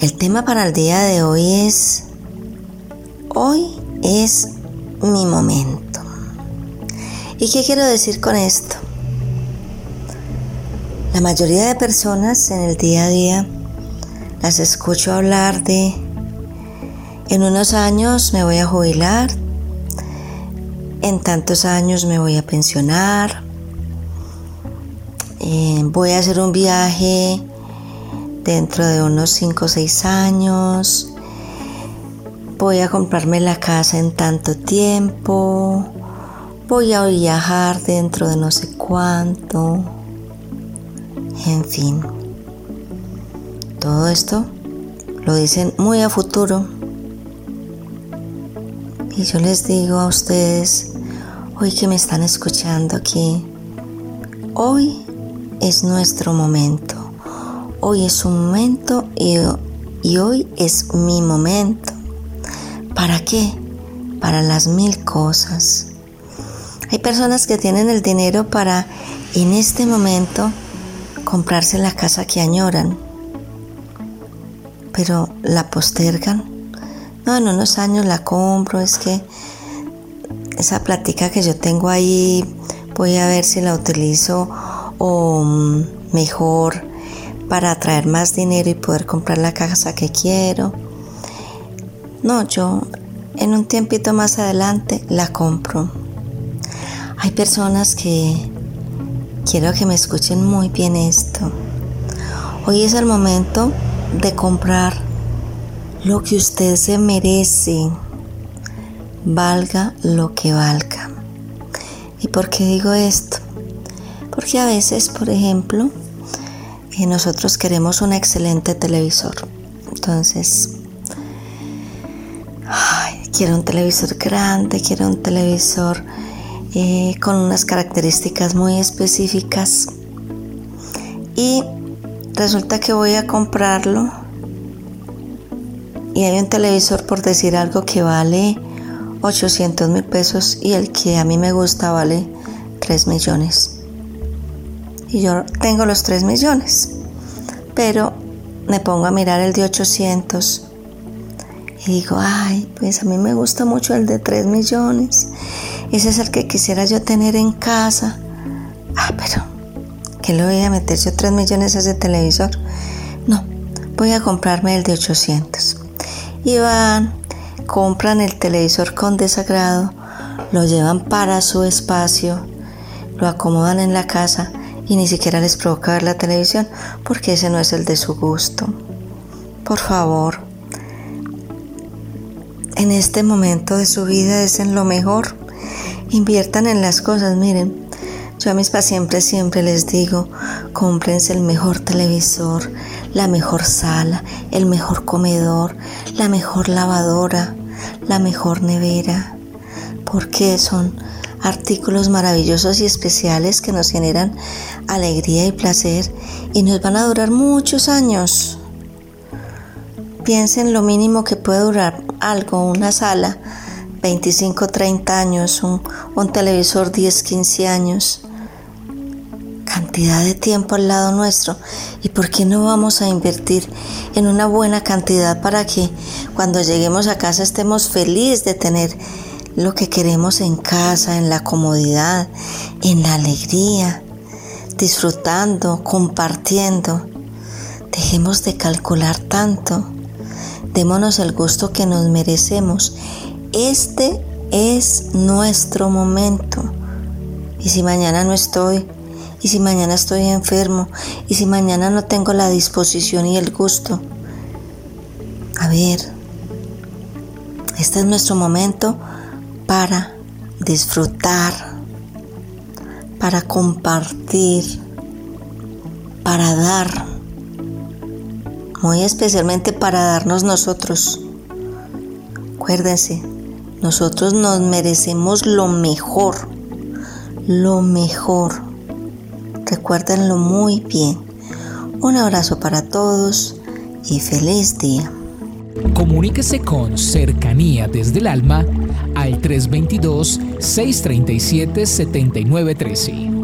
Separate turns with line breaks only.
El tema para el día de hoy es, hoy es mi momento. ¿Y qué quiero decir con esto? La mayoría de personas en el día a día las escucho hablar de, en unos años me voy a jubilar, en tantos años me voy a pensionar, eh, voy a hacer un viaje dentro de unos 5 o 6 años, voy a comprarme la casa en tanto tiempo, voy a viajar dentro de no sé cuánto, en fin. Todo esto lo dicen muy a futuro. Y yo les digo a ustedes, hoy que me están escuchando aquí, hoy es nuestro momento. Hoy es un momento y, hoy es mi momento. ¿Para qué? Para las mil cosas. Hay personas que tienen el dinero para en este momento comprarse la casa que añoran, pero la postergan. No, en unos años la compro, es que esa plática que yo tengo ahí voy a ver si la utilizo o mm, mejor para traer más dinero y poder comprar la casa que quiero. No, yo en un tiempito más adelante la compro. Hay personas que quiero que me escuchen muy bien esto. Hoy es el momento de comprar lo que usted se merece, valga lo que valga. ¿Y por qué digo esto? Porque a veces, por ejemplo, nosotros queremos un excelente televisor. Entonces, quiero un televisor grande, quiero un televisor eh, con unas características muy específicas. Y resulta que voy a comprarlo y hay un televisor por decir algo que vale 800 mil pesos y el que a mí me gusta vale 3 millones y yo tengo los 3 millones. Pero me pongo a mirar el de 800 y digo, ay, pues a mí me gusta mucho el de 3 millones. Ese es el que quisiera yo tener en casa. Ah, pero, ¿qué le voy a meter yo 3 millones a ese televisor? No, voy a comprarme el de 800. Y van, compran el televisor con desagrado, lo llevan para su espacio, lo acomodan en la casa y ni siquiera les provoca ver la televisión porque ese no es el de su gusto. Por favor, en este momento de su vida es en lo mejor. Inviertan en las cosas, miren. Yo a mis pacientes siempre les digo, cómprense el mejor televisor, la mejor sala, el mejor comedor, la mejor lavadora, la mejor nevera, porque son artículos maravillosos y especiales que nos generan alegría y placer y nos van a durar muchos años. Piensen lo mínimo que puede durar algo, una sala, 25, 30 años, un, un televisor 10, 15 años. Cantidad de tiempo al lado nuestro. ¿Y por qué no vamos a invertir en una buena cantidad para que cuando lleguemos a casa estemos felices de tener lo que queremos en casa, en la comodidad, en la alegría, disfrutando, compartiendo. Dejemos de calcular tanto. Démonos el gusto que nos merecemos. Este es nuestro momento. Y si mañana no estoy, y si mañana estoy enfermo, y si mañana no tengo la disposición y el gusto. A ver, este es nuestro momento para disfrutar, para compartir, para dar, muy especialmente para darnos nosotros. Acuérdense, nosotros nos merecemos lo mejor, lo mejor. Recuérdenlo muy bien. Un abrazo para todos y feliz día.
Comuníquese con Cercanía desde el Alma al 322-637-7913.